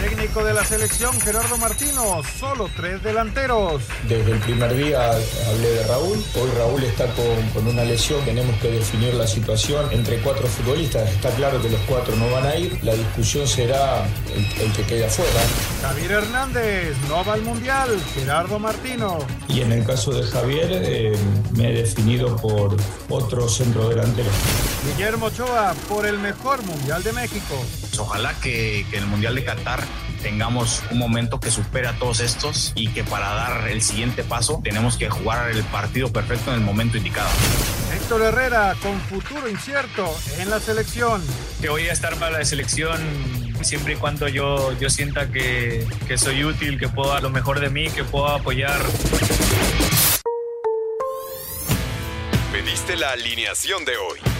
Técnico de la selección, Gerardo Martino, solo tres delanteros. Desde el primer día hablé de Raúl. Hoy Raúl está con, con, una lesión. Tenemos que definir la situación entre cuatro futbolistas. Está claro que los cuatro no van a ir. La discusión será el, el que quede afuera. Javier Hernández no va al Mundial. Gerardo Martino. Y en el caso de Javier, eh, me he definido por otro centro delantero. Guillermo Ochoa por el mejor Mundial de México. Ojalá que, que el Mundial de Qatar tengamos un momento que supere a todos estos y que para dar el siguiente paso tenemos que jugar el partido perfecto en el momento indicado. Héctor Herrera con futuro incierto en la selección. Que voy a estar para la selección siempre y cuando yo, yo sienta que, que soy útil, que puedo dar lo mejor de mí, que puedo apoyar. Pediste la alineación de hoy.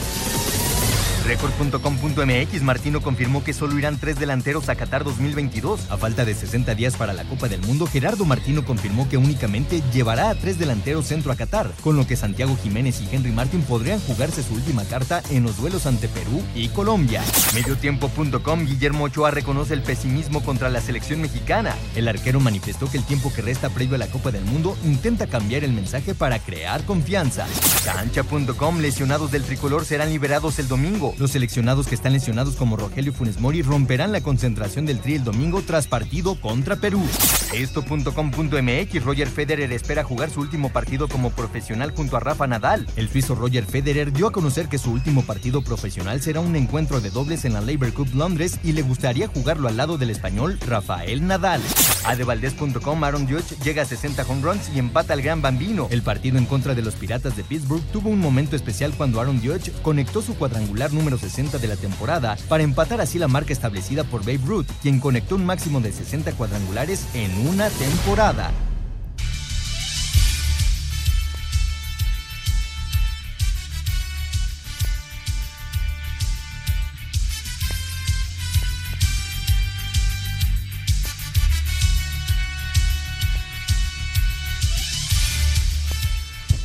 Record.com.mx Martino confirmó que solo irán tres delanteros a Qatar 2022. A falta de 60 días para la Copa del Mundo, Gerardo Martino confirmó que únicamente llevará a tres delanteros centro a Qatar, con lo que Santiago Jiménez y Henry Martin podrían jugarse su última carta en los duelos ante Perú y Colombia. Mediotiempo.com Guillermo Ochoa reconoce el pesimismo contra la selección mexicana. El arquero manifestó que el tiempo que resta previo a la Copa del Mundo intenta cambiar el mensaje para crear confianza. Cancha.com Lesionados del tricolor serán liberados el domingo. Los seleccionados que están lesionados como Rogelio Funes Mori romperán la concentración del Tri el domingo tras partido contra Perú. Esto.com.mx Roger Federer espera jugar su último partido como profesional junto a Rafa Nadal. El suizo Roger Federer dio a conocer que su último partido profesional será un encuentro de dobles en la Labour Cup Londres y le gustaría jugarlo al lado del español Rafael Nadal. Adevaldez.com Aaron Judge llega a 60 home runs y empata al Gran Bambino. El partido en contra de los Piratas de Pittsburgh tuvo un momento especial cuando Aaron Judge conectó su cuadrangular número 60 de la temporada para empatar así la marca establecida por Babe Ruth, quien conectó un máximo de 60 cuadrangulares en una temporada.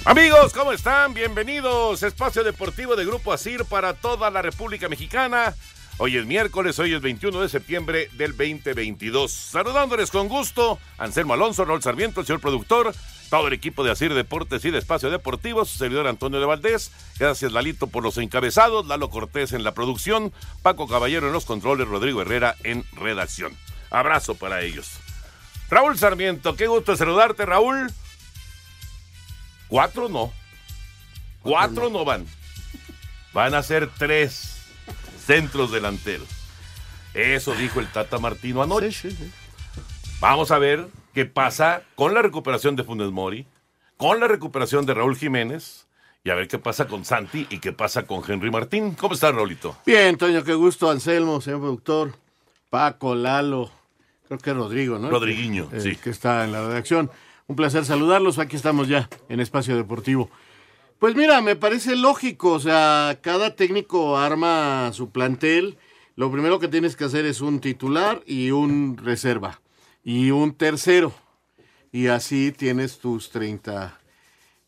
Amigos, ¿cómo están? Bienvenidos. Espacio Deportivo de Grupo Asir para toda la República Mexicana. Hoy es miércoles, hoy es 21 de septiembre del 2022. Saludándoles con gusto, Anselmo Alonso, Raúl Sarmiento, el señor productor, todo el equipo de Asir Deportes y de Espacio Deportivo, su servidor Antonio de Valdés. Gracias, Lalito, por los encabezados, Lalo Cortés en la producción, Paco Caballero en los controles, Rodrigo Herrera en redacción. Abrazo para ellos. Raúl Sarmiento, qué gusto saludarte, Raúl. Cuatro no. Cuatro no van. Van a ser tres centros delanteros. Eso dijo el Tata Martino anoche. Sí, sí, sí. Vamos a ver qué pasa con la recuperación de Funes Mori, con la recuperación de Raúl Jiménez y a ver qué pasa con Santi y qué pasa con Henry Martín. ¿Cómo está, Raulito? Bien, Toño, qué gusto, Anselmo, señor productor, Paco, Lalo, creo que Rodrigo, ¿no? Rodriguiño, eh, sí. Que está en la redacción. Un placer saludarlos. Aquí estamos ya en Espacio Deportivo. Pues mira, me parece lógico. O sea, cada técnico arma su plantel. Lo primero que tienes que hacer es un titular y un reserva. Y un tercero. Y así tienes tus 30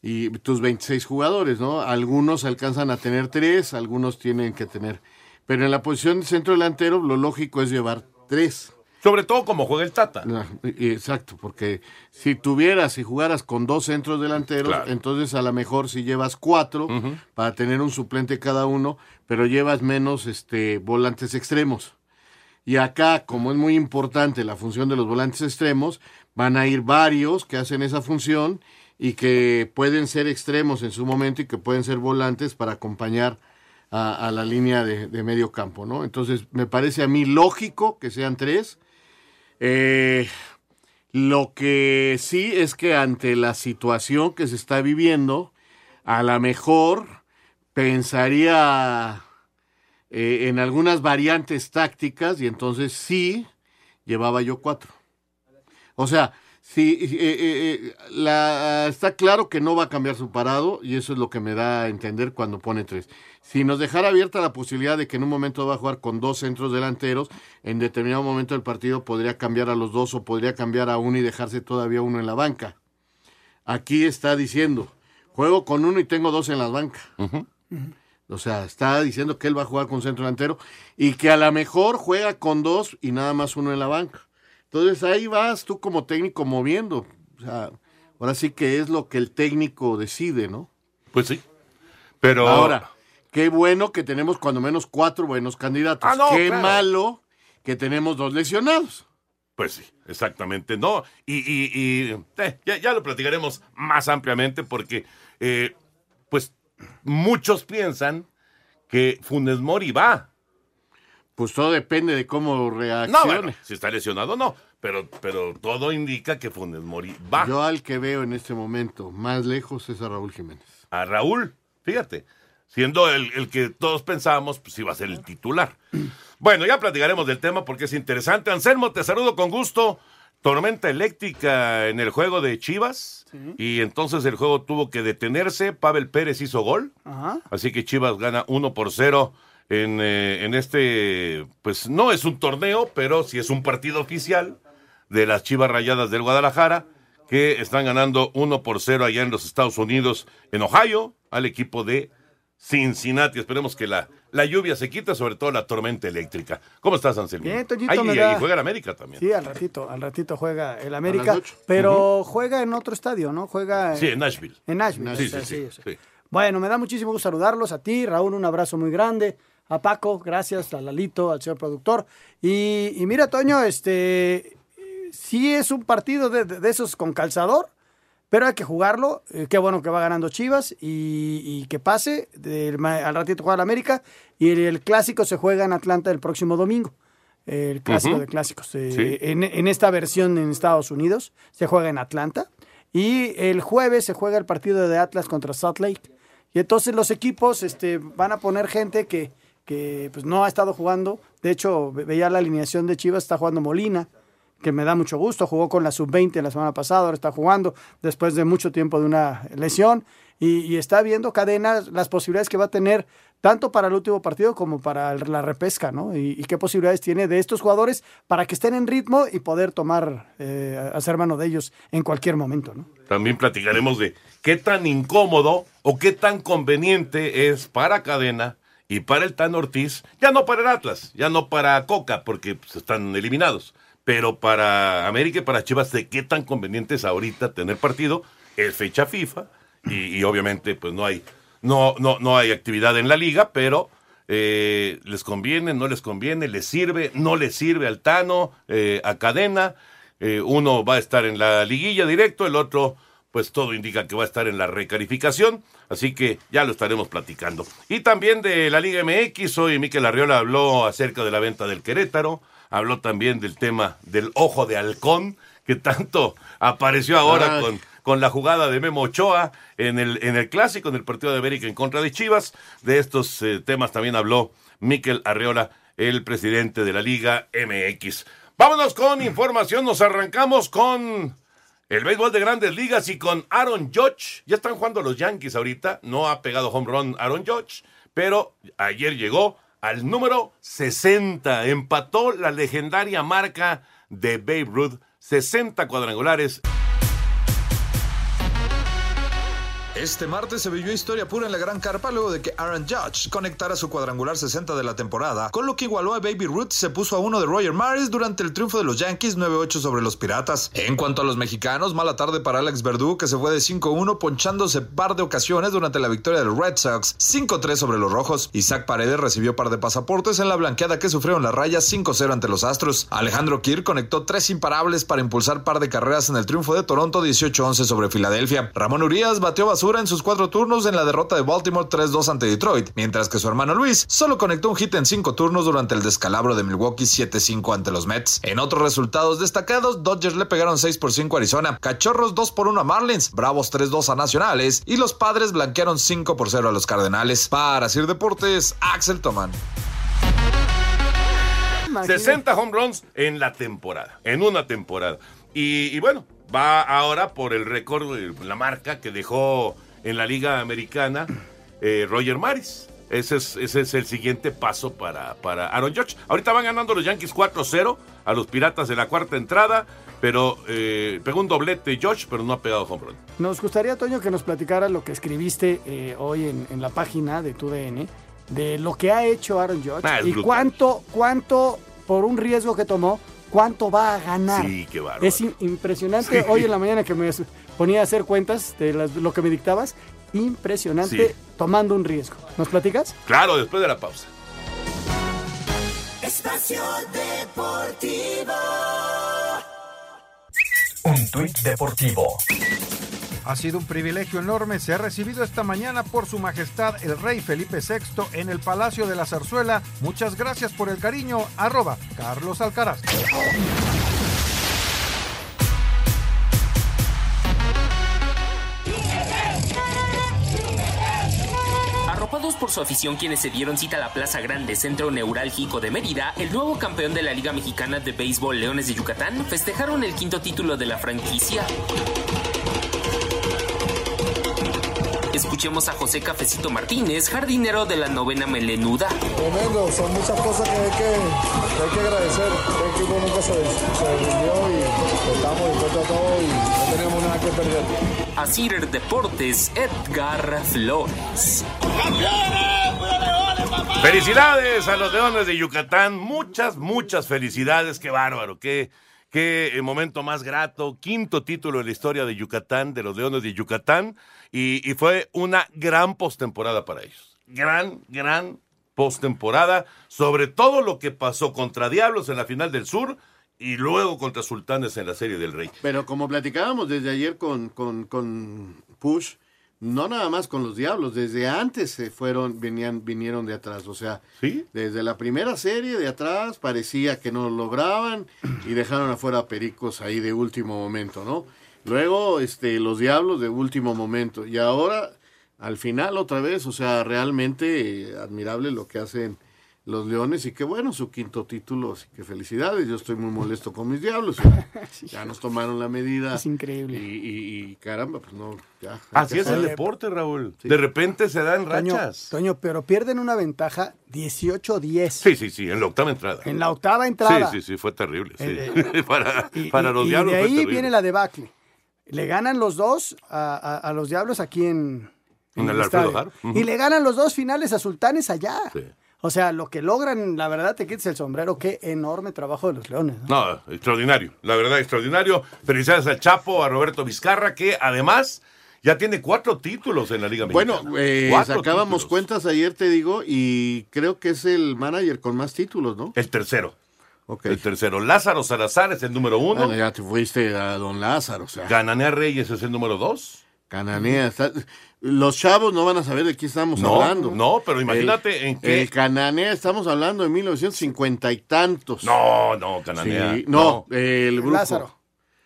y tus 26 jugadores, ¿no? Algunos alcanzan a tener tres, algunos tienen que tener. Pero en la posición de centro delantero, lo lógico es llevar tres. Sobre todo como juega el Tata. No, y- exacto, porque si tuvieras, si jugaras con dos centros delanteros, Claro. entonces a lo mejor si llevas cuatro para tener un suplente cada uno, pero llevas menos este volantes extremos. Y acá, como es muy importante la función de los volantes extremos, van a ir varios que hacen esa función y que pueden ser extremos en su momento y que pueden ser volantes para acompañar a, a la línea de, de medio campo, ¿no? Entonces, me parece a mí lógico que sean tres. Eh, lo que sí es que ante la situación que se está viviendo, a lo mejor pensaría eh, en algunas variantes tácticas y entonces sí llevaba yo cuatro. O sea, sí, eh, eh, está claro que no va a cambiar su parado y eso es lo que me da a entender cuando pone tres. Si nos dejara abierta la posibilidad de que en un momento va a jugar con dos centros delanteros, en determinado momento del partido podría cambiar a los dos o podría cambiar a uno y dejarse todavía uno en la banca. Aquí está diciendo, juego con uno y tengo dos en la banca. O sea, está diciendo que él va a jugar con centro delantero y que a lo mejor juega con dos y nada más uno en la banca. Entonces ahí vas tú como técnico moviendo. O sea, ahora sí que es lo que el técnico decide, ¿no? Pues sí. Pero Ahora, qué bueno que tenemos cuando menos cuatro buenos candidatos. Ah, no, qué claro. malo que tenemos dos lesionados. Pues sí, exactamente. No, y, y- y, eh, ya, ya lo platicaremos más ampliamente porque, eh, pues, muchos piensan que Funes Mori va. Pues todo depende de cómo No, reaccione. bueno, si está lesionado no, pero, pero todo indica que Funes Mori va. Yo al que veo en este momento más lejos es a Raúl Jiménez. A Raúl, fíjate, siendo el, el que todos pensábamos, pues iba a ser el titular. Bueno, ya platicaremos del tema porque es interesante. Anselmo, te saludo con gusto. Tormenta eléctrica en el juego de Chivas. Y entonces el juego tuvo que detenerse. Pavel Pérez hizo gol. Ajá. Así que Chivas gana 1 por 0 en, eh, en este, pues no es un torneo, pero sí es un partido oficial de las Chivas Rayadas del Guadalajara, que están ganando 1 por 0 allá en los Estados Unidos, en Ohio, al equipo de Cincinnati. Esperemos que la, la lluvia se quite, sobre todo la tormenta eléctrica. ¿Cómo estás, Anselmo? Bien, Toñito, Ay, me y, da- y juega el América también. Sí, al ratito, al ratito juega el América, pero juega en otro estadio, ¿no? Juega Sí, en Nashville. En Nashville. Sí, sí, sí, sí, sí. Bueno, me da muchísimo gusto saludarlos a ti, Raúl, un abrazo muy grande. A Paco, gracias, a Lalito, al señor productor. Y, y mira, Toño, este sí es un partido de, de- de esos con calzador, pero hay que jugarlo. Eh, qué bueno que va ganando Chivas y, y que pase. Del al ratito juega el América y el, el clásico se juega en Atlanta el próximo domingo. El clásico de clásicos. Eh, Sí. en, en esta versión en Estados Unidos se juega en Atlanta. Y el jueves se juega el partido de Atlas contra Salt Lake. Y entonces los equipos este, van a poner gente que, que pues, no ha estado jugando. De hecho, ve- veía la alineación de Chivas, está jugando Molina, que me da mucho gusto. Jugó con la sub-20 la semana pasada, ahora está jugando después de mucho tiempo de una lesión. Y, está viendo Cadena las posibilidades que va a tener tanto para el último partido como para la repesca, ¿no? Y, qué posibilidades tiene de estos jugadores para que estén en ritmo y poder tomar, eh, hacer mano de ellos en cualquier momento, ¿no? También platicaremos de qué tan incómodo o qué tan conveniente es para Cadena y para el Tan Ortiz, ya no para el Atlas, ya no para Coca, porque pues, están eliminados, pero para América y para Chivas, de qué tan conveniente es ahorita tener partido, es fecha FIFA, y, obviamente pues no hay, no, no, no hay actividad en la liga, pero eh, les conviene, no les conviene, les sirve, no les sirve al Tano, eh, a Cadena, eh, uno va a estar en la liguilla directo, el otro, pues todo indica que va a estar en la recalificación, así que ya lo estaremos platicando. Y también de la Liga MX, hoy Miquel Arriola habló acerca de la venta del Querétaro, habló también del tema del ojo de halcón, que tanto apareció ahora Ay. con, con la jugada de Memo Ochoa en el, en el clásico, en el partido de América en contra de Chivas. De estos eh, temas también habló Miquel Arriola, el presidente de la Liga MX. Vámonos con información, nos arrancamos con el béisbol de grandes ligas y con Aaron Judge. Ya están jugando los Yankees ahorita, no ha pegado home run Aaron Judge, pero ayer llegó al número 60, empató la legendaria marca de Babe Ruth, 60 cuadrangulares Este martes se vivió historia pura en la Gran Carpa luego de que Aaron Judge conectara su cuadrangular 60 de la temporada, con lo que igualó a Baby Ruth y se puso a uno de Roger Maris durante el triunfo de los Yankees 9-8 sobre los Piratas. En cuanto a los mexicanos, mala tarde para Alex Verdú, que se fue de 5-1 ponchándose par de ocasiones durante la victoria de los Red Sox 5-3 sobre los Rojos. Isaac Paredes recibió par de pasaportes en la blanqueada que sufrieron las rayas 5-0 ante los Astros. Alejandro Kirk conectó tres imparables para impulsar par de carreras en el triunfo de Toronto 18-11 sobre Filadelfia. Ramón Urias batió basura en sus cuatro turnos en la derrota de Baltimore 3-2 ante Detroit, mientras que su hermano Luis solo conectó un hit en cinco turnos durante el descalabro de Milwaukee 7-5 ante los Mets. En otros resultados destacados, Dodgers le pegaron 6 por 5 a Arizona, Cachorros 2 por 1 a Marlins, Bravos 3-2 a Nacionales y los Padres blanquearon 5 por 0 a los Cardenales. Para Sir Deportes, Axel Toman. 60 home runs en la temporada, en una temporada. Y, y bueno, va ahora por el récord, eh, la marca que dejó en la Liga Americana eh, Roger Maris. Ese es, ese es el siguiente paso para, para Aaron Judge. Ahorita van ganando los Yankees 4-0 a los Piratas de la cuarta entrada, pero eh, pegó un doblete Judge, pero no ha pegado home run. Nos gustaría, Toño, que nos platicara lo que escribiste eh, hoy en, en la página de tu DN, de lo que ha hecho Aaron Judge Ah, y brutal. cuánto, cuánto, por un riesgo que tomó, cuánto va a ganar. Sí, qué bárbaro. Es im- impresionante. Sí. Hoy en la mañana que me ponía a hacer cuentas de las- lo que me dictabas, impresionante Sí. tomando un riesgo. ¿Nos platicas? Claro, después de la pausa. Espacio Deportivo. Un tuit deportivo. Ha sido un privilegio enorme ser recibido esta mañana por Su Majestad el Rey Felipe VI en el Palacio de la Zarzuela. Muchas gracias por el cariño. Arroba Carlos Alcaraz. Arropados por su afición quienes se dieron cita a la Plaza Grande, centro neurálgico de Mérida, el nuevo campeón de la Liga Mexicana de Béisbol Leones de Yucatán festejaron el quinto título de la franquicia. Escuchemos a José Cafecito Martínez, jardinero de la novena melenuda. Tremendo, son muchas cosas que hay que, que hay que agradecer. El equipo nunca se, se rindió y estamos dispuestos a todo y no tenemos nada que perder. Asir Deportes, Edgar Flores. Felicidades a los Leones de Yucatán. Muchas, muchas felicidades. Qué bárbaro. Qué, qué eh, momento más grato. Quinto título en la historia de Yucatán, de los Leones de Yucatán. Y, fue una gran postemporada para ellos. Gran, gran postemporada. Sobre todo lo que pasó contra Diablos en la final del Sur y luego contra Sultanes en la Serie del Rey. Pero como platicábamos desde ayer con, con, con Push, no nada más con los diablos, desde antes se fueron, venían, vinieron de atrás. O sea, desde la primera serie de atrás parecía que no lo lograban y dejaron afuera a Pericos ahí de último momento, ¿no? Luego, este, los diablos de último momento. Y ahora, al final, otra vez, o sea, realmente eh, admirable lo que hacen los Leones y qué bueno, su quinto título, así que felicidades. Yo estoy muy molesto con mis diablos. Ya, ya nos tomaron la medida. Es increíble. Y, y- y caramba, pues no, ya. Así es el deporte, Raúl. De repente se dan Toño, rachas. Toño, pero pierden una ventaja 18-10. Sí, sí, sí, en la octava entrada. En la octava entrada. Sí, sí, sí, fue terrible. sí. Eh, para Y, para y- los y diablos de fue ahí viene la debacle. Le ganan los dos a, a- a los diablos aquí en, En el Alfredo. Y le ganan los dos finales a Sultanes allá. O sea, lo que logran, la verdad, te quites el sombrero. Qué enorme trabajo de los Leones. ¿no? No, extraordinario. La verdad, extraordinario. Felicidades al Chapo, a Roberto Vizcarra, que además ya tiene cuatro títulos en la Liga Mexicana. Bueno, eh, sacábamos títulos. cuentas ayer, te digo, y creo que es el manager con más títulos, ¿no? El tercero. El tercero. Lázaro Salazar es el número uno. Bueno, ya te fuiste a Don Lázaro, o sea. Gananea Reyes es el número dos. Cananea. está- Los chavos no van a saber de qué estamos No, hablando. no, pero imagínate El- en qué- El Cananea, estamos hablando de 1950 y tantos. No, no, Cananea. Sí, no, el brujo. Lázaro.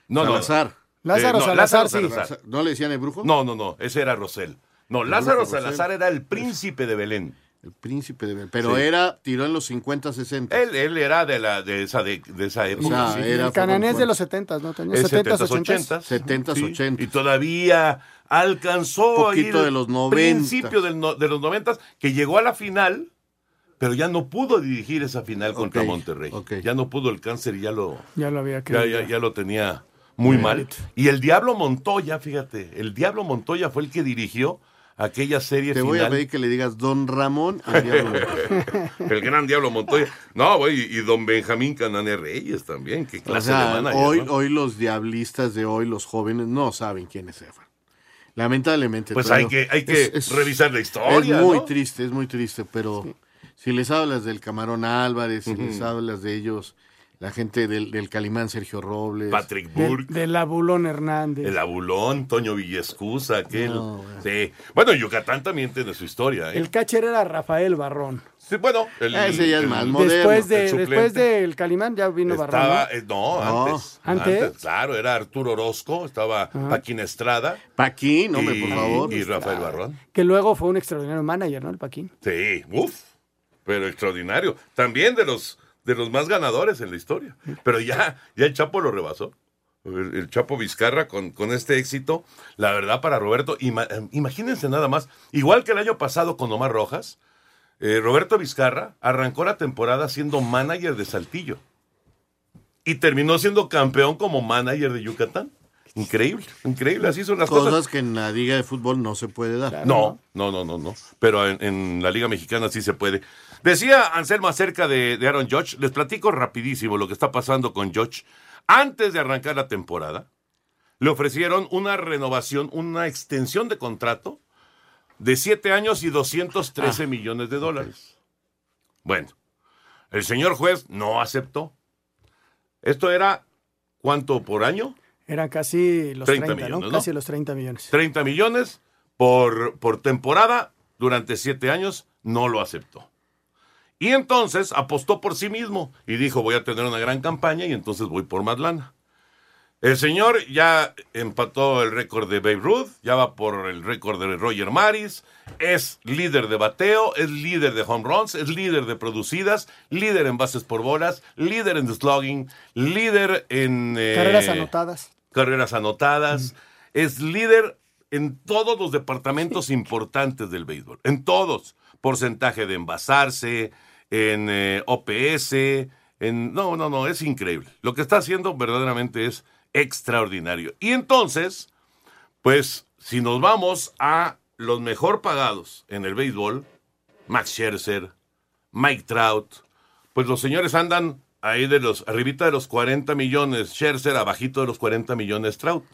No, no, no. Salazar. Lázaro Eh, no, Salazar, sí. Salazar. ¿No le decían el brujo? No, no, no. Ese era Rosell. No, Lázaro. Salazar era el príncipe de Belén. El príncipe de Belén. Pero Sí. era, tiró en los 50, 60. Él, él era de la de esa de, de esa época. sea, sí. era- el cananés de los 70, ¿no, Toño? Es 70s, 70s, 80s. 70s, Sí, 80s. Y todavía alcanzó Un poquito ahí de los el 90s. principio del no- de los noventas, que llegó a la final, pero ya no pudo dirigir esa final contra Ok, Monterrey. ok. Ya no pudo el cáncer y ya lo, Ya lo había ya, ya, ya lo tenía muy mal. Y el Diablo Montoya, fíjate, el Diablo Montoya fue el que dirigió aquella serie Te final. voy a pedir que le digas Don Ramón. al diablo. el gran Diablo Montoya. No, güey, y, y don Benjamín Canane Reyes también. Qué O clase sea, de manager. hoy, ¿no? hoy los diablistas de hoy, los jóvenes, no saben quién es Efra. Lamentablemente. Pues hay que- hay que revisar la historia, Es muy ¿no? triste, es muy triste, pero si les hablas del Camarón Álvarez, si les hablas de ellos, la gente del, del Calimán Sergio Robles. Patrick Burke. del Abulón Hernández. El abulón, Toño Villescusa, aquel. No, bueno. Sí. Bueno, Yucatán también tiene su historia, ¿eh? El catcher era Rafael Barrón. Sí, bueno, el, Ese ya es el- más moderno. Después, de, el después del Calimán ya vino Estaba, Barrón. eh, no, No. antes, ¿Antes? Claro, era Arturo Orozco, estaba Paquín Estrada. Paquín, hombre, y, por favor. Y Rafael Barrón. Que luego fue un extraordinario manager, ¿no? El Paquín. Sí, uff, pero extraordinario. También de los, de los más ganadores en la historia. Pero ya, ya el Chapo lo rebasó. El, el Chapo Vizcarra con, con este éxito. La verdad, para Roberto, ima- eh, imagínense nada más. Igual que el año pasado con Omar Rojas, eh, Roberto Vizcarra arrancó la temporada siendo manager de Saltillo. Y terminó siendo campeón como manager de Yucatán. Increíble, increíble, así son las cosas. Cosas que en la liga de fútbol no se puede dar. No, no, no, no, no. Pero en, en la Liga Mexicana sí se puede. Decía Anselmo acerca de, de Aaron Judge. Les platico rapidísimo lo que está pasando con Judge. Antes de arrancar la temporada, le ofrecieron una renovación, una extensión de contrato de 7 años y 213 millones de dólares. Bueno, el señor juez no aceptó. Esto era, ¿cuánto por año? Eran casi los 30 30, ¿no? millones, ¿no? Casi los 30 millones. 30 millones por, por temporada durante siete años, no lo aceptó. Y entonces apostó por sí mismo y dijo, voy a tener una gran campaña y entonces voy por más lana. El señor ya empató el récord de Babe Ruth, ya va por el récord de Roger Maris, es líder de bateo, es líder de home runs, es líder de producidas, líder en bases por bolas, líder en slugging, líder en... eh, Carreras anotadas. carreras anotadas, es líder en todos los departamentos importantes del béisbol, en todos, porcentaje de envasarse, en eh, OPS, en no, no, no, es increíble. Lo que está haciendo verdaderamente es extraordinario. Y entonces, pues si nos vamos a los mejor pagados en el béisbol, Max Scherzer, Mike Trout, pues los señores andan ahí de los, arribita de los 40 millones, Scherzer abajito de los 40 millones Trout.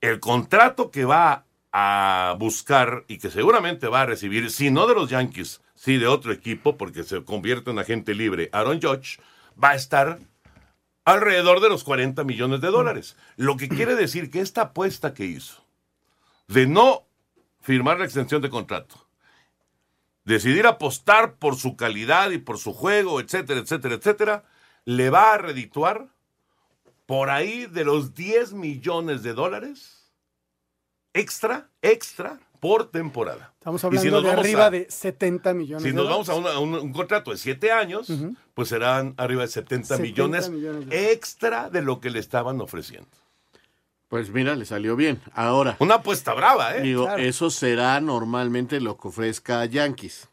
El contrato que va a buscar y que seguramente va a recibir, si no de los Yankees, si de otro equipo, porque se convierte en agente libre, Aaron Judge, va a estar alrededor de los 40 millones de dólares. Lo que quiere decir que esta apuesta que hizo de no firmar la extensión de contrato, decidir apostar por su calidad y por su juego, etcétera, etcétera, etcétera, le va a redituar por ahí de los 10 millones de dólares extra, extra por temporada. Estamos Y hablando si nos de vamos arriba a- de 70 millones. Si de nos vamos a, una- a un, un contrato de 7 años, pues serán arriba de 70, 70 millones, millones de extra de lo que le estaban ofreciendo. Pues mira, le salió bien. Ahora. Una apuesta brava, ¿eh? Digo, Claro. eso será normalmente lo que ofrezca Yankees.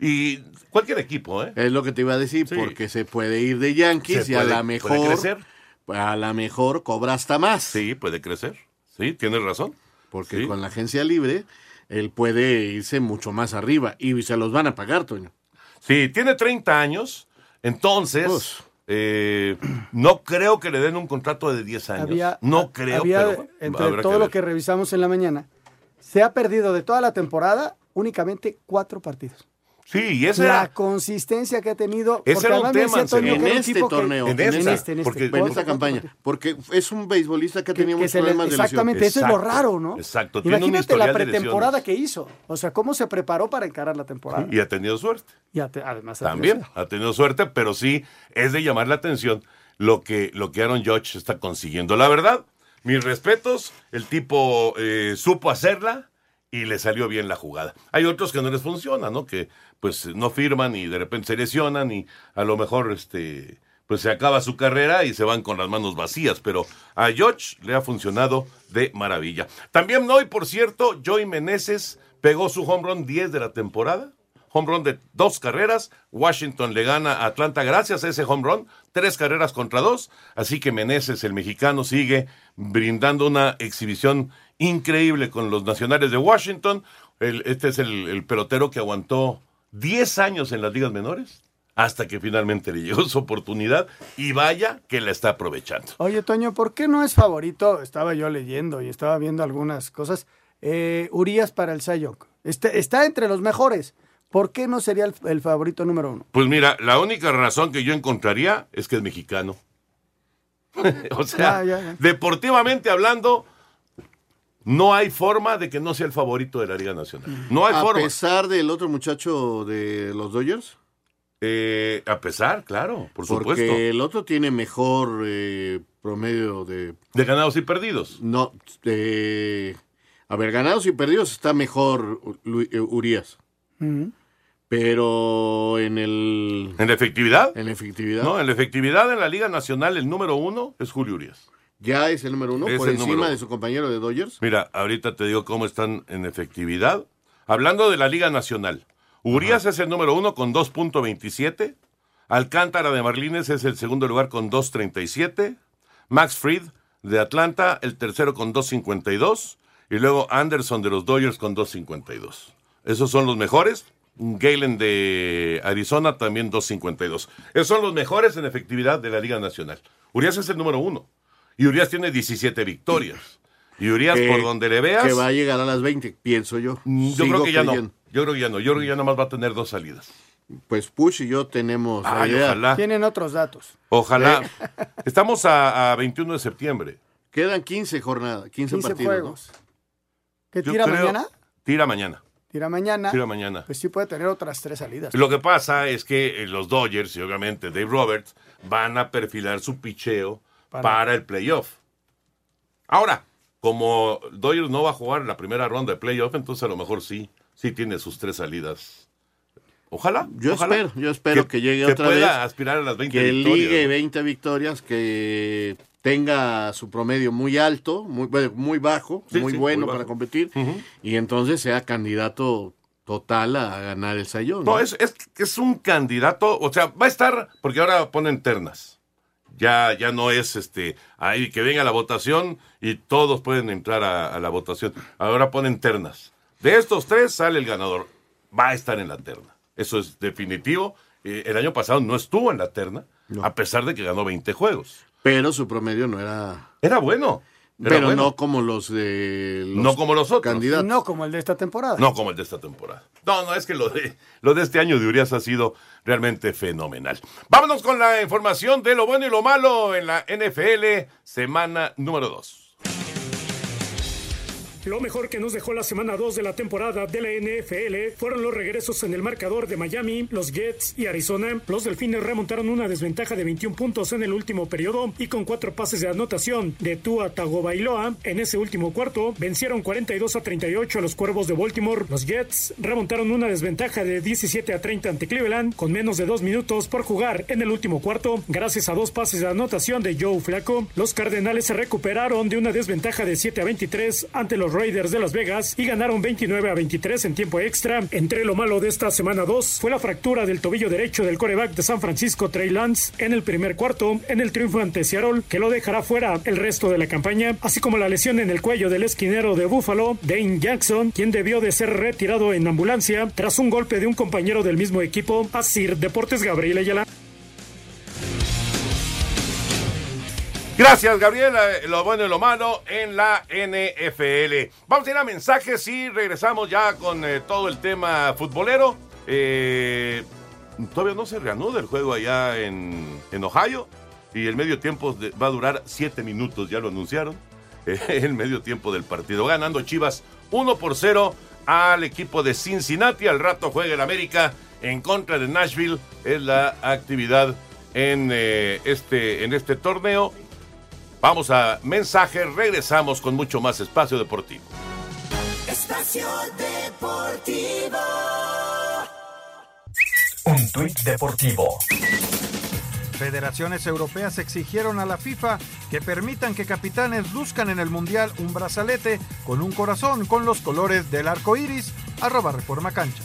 Y cualquier equipo, ¿eh? Es lo que te iba a decir, Sí. porque se puede ir de Yankees Se y a puede- la puede mejor. crecer. A la mejor cobra hasta más. Sí, puede crecer. Sí, tienes razón. Porque Sí. con la agencia libre, él puede irse mucho más arriba y se los van a pagar, Toño. Sí, tiene 30 años, entonces eh, no creo que le den un contrato de 10 años. Había, no creo, había, pero entre todo que lo que revisamos en la mañana, se ha perdido de toda la temporada únicamente cuatro partidos. Sí, y ese la era, consistencia que ha tenido. Ese era un tema, en este que- torneo, en en, esta, este, porque- en esta campaña, porque es un beisbolista que ha tenido muchos le- problemas de lesión. exactamente, eso es lo raro, ¿no? exacto, Imagínate la pretemporada que hizo. O sea, cómo se preparó para encarar la temporada. y ha tenido suerte. Y ate- además También ha tenido suerte, pero sí es de llamar la atención lo que, lo que Aaron Judge está consiguiendo. La verdad, mis respetos, el tipo eh, supo hacerla y le salió bien la jugada. Hay otros que no les funciona, ¿no? Que pues no firman y de repente se lesionan y a lo mejor este pues se acaba su carrera y se van con las manos vacías, pero a Judge le ha funcionado de maravilla. También hoy, por cierto, Joey Meneses pegó su home run 10 de la temporada home run de dos carreras. Washington le gana a Atlanta gracias a ese home run, tres carreras contra dos. Así que Meneses, el mexicano, sigue brindando una exhibición increíble con los nacionales de Washington. Este es el pelotero que aguantó 10 años en las ligas menores hasta que finalmente le llegó su oportunidad y vaya que la está aprovechando. Oye, Toño, ¿por qué no es favorito? Estaba yo leyendo y estaba viendo algunas cosas. Eh, Urias para el Young. Está, está entre los mejores. ¿Por qué no sería el, el favorito número uno? Pues mira, la única razón que yo encontraría es que es mexicano. o sea, Ya, ya, ya. deportivamente hablando, no hay forma de que no sea el favorito de la Liga Nacional. No hay a forma. pesar del otro muchacho de los Dodgers. Eh, a pesar, claro, por Porque supuesto. el otro tiene mejor eh, promedio de... De ganados y perdidos. No, de... A ver, ganados y perdidos está mejor eh, Urias. Pero en el... ¿En la efectividad? En la efectividad. No, en la efectividad en la Liga Nacional, el número uno es Julio Urias. Ya es el número uno, Es por encima número de su compañero de Dodgers. Mira, ahorita te digo cómo están en efectividad. Hablando de la Liga Nacional, Urias es el número uno con 2.27. Alcántara de Marlines es el segundo lugar con 2.37. Max Fried de Atlanta, el tercero con 2.52. Y luego Anderson de los Dodgers con 2.52. Esos son los mejores. Galen de Arizona también 2.52. Esos son los mejores en efectividad de la Liga Nacional. Urias es el número uno. Y Urias tiene 17 victorias. Y Urias, Que- por donde le veas. Que va a llegar a las 20, pienso yo. Yo Sigo creo que ya creyendo. no. Yo creo que ya no. Yo creo que ya nomás va a tener dos salidas. Pues Push y yo tenemos la Ay, idea. ojalá. Tienen otros datos. Ojalá. Estamos a, a 21 de septiembre. Quedan 15 jornadas, 15, 15 partidos. ¿no? juegos. ¿Qué Yo tira creo- mañana? Tira mañana. Tira mañana. Tira mañana. Pues sí puede tener otras tres salidas. Lo que pasa es que eh, los Dodgers y obviamente Dave Roberts van a perfilar su picheo Para- para, el playoff. Ahora, como Dodgers no va a jugar la primera ronda de playoff, entonces a lo mejor sí, sí tiene sus tres salidas. Ojalá. Yo ojalá. espero, yo espero que, llegue otra pueda vez. aspirar a las 20 que victorias. ligue ¿no? 20 victorias, que tenga su promedio muy alto, muy, bueno, muy bajo, Sí, muy sí, bueno muy para competir, y entonces sea candidato total a ganar el sayón. No, es, es, es un candidato, o sea, va a estar, porque ahora ponen ternas. Ya, ya no es este, ahí que venga la votación y todos pueden entrar a, a la votación. Ahora ponen ternas. De estos tres sale el ganador. Va a estar en la terna. Eso es definitivo. Eh, el año pasado no estuvo en la terna, a pesar de que ganó 20 juegos. Pero su promedio no era... Era bueno. Pero bueno. no como los de los No como los otros. candidatos. No como el de esta temporada. No como el de esta temporada. No, no, es que lo de, lo de este año de Urias ha sido realmente fenomenal. Vámonos con la información de lo bueno y lo malo en la NFL, semana número 2. Lo mejor que nos dejó la semana 2 de la temporada de la NFL fueron los regresos en el marcador de Miami, los Jets y Arizona. Los Delfines remontaron una desventaja de 21 puntos en el último periodo y con cuatro pases de anotación de Tua Tagovailoa en ese último cuarto vencieron 42 a 38 a los Cuervos de Baltimore. Los Jets remontaron una desventaja de 17 a 30 ante Cleveland con menos de dos minutos por jugar en el último cuarto gracias a dos pases de anotación de Joe Flaco. Los Cardenales se recuperaron de una desventaja de 7 a 23 ante los Raiders de Las Vegas y ganaron 29 a 23 en tiempo extra. Entre lo malo de esta semana 2 fue la fractura del tobillo derecho del coreback de San Francisco, Trey Lance, en el primer cuarto, en el triunfo ante Seattle, que lo dejará fuera el resto de la campaña, así como la lesión en el cuello del esquinero de Buffalo, Dane Jackson, quien debió de ser retirado en ambulancia tras un golpe de un compañero del mismo equipo, Asir Deportes Gabriel Ayala. Gracias, Gabriela. Lo bueno y lo malo en la NFL. Vamos a ir a mensajes y regresamos ya con eh, todo el tema futbolero. Eh, todavía no se reanuda el juego allá en, en Ohio y el medio tiempo va a durar siete minutos, ya lo anunciaron. Eh, el medio tiempo del partido. Ganando Chivas 1 por 0 al equipo de Cincinnati. Al rato juega el América en contra de Nashville. Es la actividad en, eh, este, en este torneo. Vamos a mensaje, regresamos con mucho más espacio deportivo. Espacio Deportivo. Un tuit deportivo. Federaciones europeas exigieron a la FIFA que permitan que capitanes luzcan en el Mundial un brazalete con un corazón con los colores del arco iris. Arroba Reforma Cancha.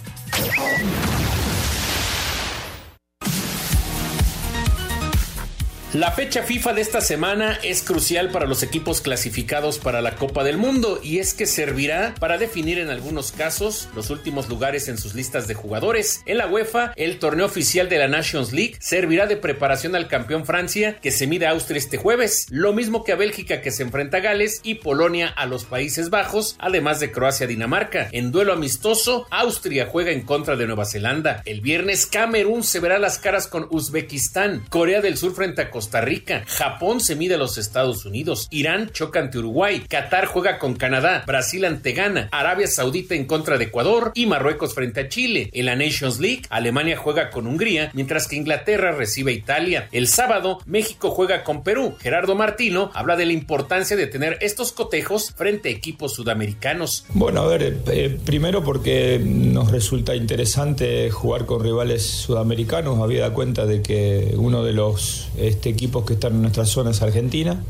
La fecha FIFA de esta semana es crucial para los equipos clasificados para la Copa del Mundo y es que servirá para definir en algunos casos los últimos lugares en sus listas de jugadores. En la UEFA, el torneo oficial de la Nations League servirá de preparación al campeón Francia que se mide a Austria este jueves, lo mismo que a Bélgica que se enfrenta a Gales y Polonia a los Países Bajos, además de Croacia Dinamarca. En duelo amistoso, Austria juega en contra de Nueva Zelanda. El viernes Camerún se verá las caras con Uzbekistán, Corea del Sur frente a Rica, Japón se mide a los Estados Unidos, Irán choca ante Uruguay, Qatar juega con Canadá, Brasil ante Ghana, Arabia Saudita en contra de Ecuador y Marruecos frente a Chile. En la Nations League, Alemania juega con Hungría, mientras que Inglaterra recibe a Italia. El sábado, México juega con Perú. Gerardo Martino habla de la importancia de tener estos cotejos frente a equipos sudamericanos. Bueno, a ver, eh, primero porque nos resulta interesante jugar con rivales sudamericanos, había dado cuenta de que uno de los este, equipos que están en nuestra zona es Argentina.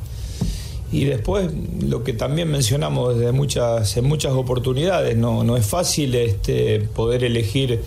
Y después lo que también mencionamos desde muchas, en muchas oportunidades, no, no es fácil este, poder elegir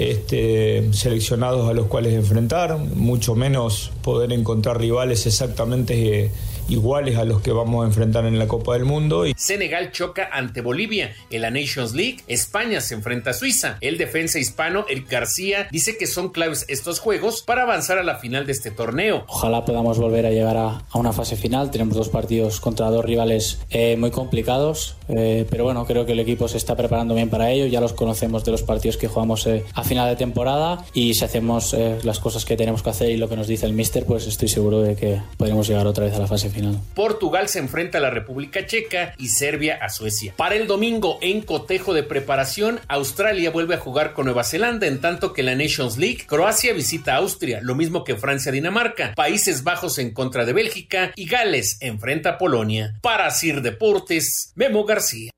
este, seleccionados a los cuales enfrentar, mucho menos poder encontrar rivales exactamente eh, iguales a los que vamos a enfrentar en la Copa del Mundo. Y Senegal choca ante Bolivia. En la Nations League, España se enfrenta a Suiza. El defensa hispano, Eric García, dice que son claves estos juegos para avanzar a la final de este torneo. Ojalá podamos volver a llegar a, a una fase final. Tenemos dos partidos contra dos rivales eh, muy complicados, eh, pero bueno, creo que el equipo se está preparando bien para ello. Ya los conocemos de los partidos que jugamos eh, a final de temporada y si hacemos eh, las cosas que tenemos que hacer y lo que nos dice el míster, pues estoy seguro de que podremos llegar otra vez a la fase final. Portugal se enfrenta a la República Checa y Serbia a Suecia. Para el domingo, en cotejo de preparación, Australia vuelve a jugar con Nueva Zelanda, en tanto que la Nations League, Croacia visita a Austria, lo mismo que Francia-Dinamarca, Países Bajos en contra de Bélgica y Gales enfrenta a Polonia. Para Sir Deportes, Memo García.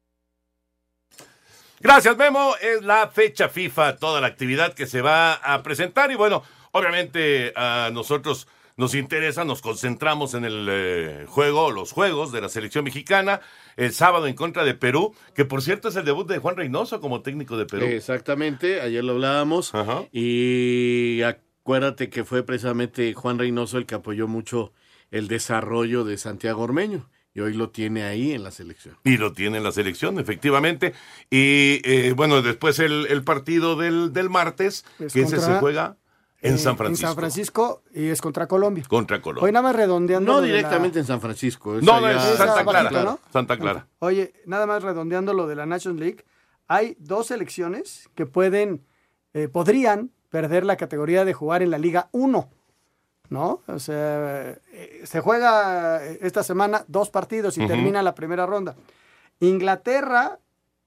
Gracias, Memo. Es la fecha FIFA, toda la actividad que se va a presentar. Y bueno, obviamente a nosotros nos interesa, nos concentramos en el eh, juego, los juegos de la selección mexicana, el sábado en contra de Perú, que por cierto es el debut de Juan Reynoso como técnico de Perú. Exactamente, ayer lo hablábamos. Y acuérdate que fue precisamente Juan Reynoso el que apoyó mucho el desarrollo de Santiago Ormeño. Y hoy lo tiene ahí en la selección. Y lo tiene en la selección, efectivamente. Y eh, bueno, después el, el partido del, del martes, Es que ese se juega en Eh, San Francisco. En San Francisco y es contra Colombia. Contra Colombia. Hoy nada más redondeando. No la- directamente en San Francisco. es No, no, es Santa Clara. bajito, ¿no? Santa Clara. Oye, nada más redondeando lo de la Nations League, hay dos selecciones que pueden, eh, podrían perder la categoría de jugar en la Liga 1, ¿no? O sea, eh, se juega esta semana dos partidos y termina la primera ronda. Inglaterra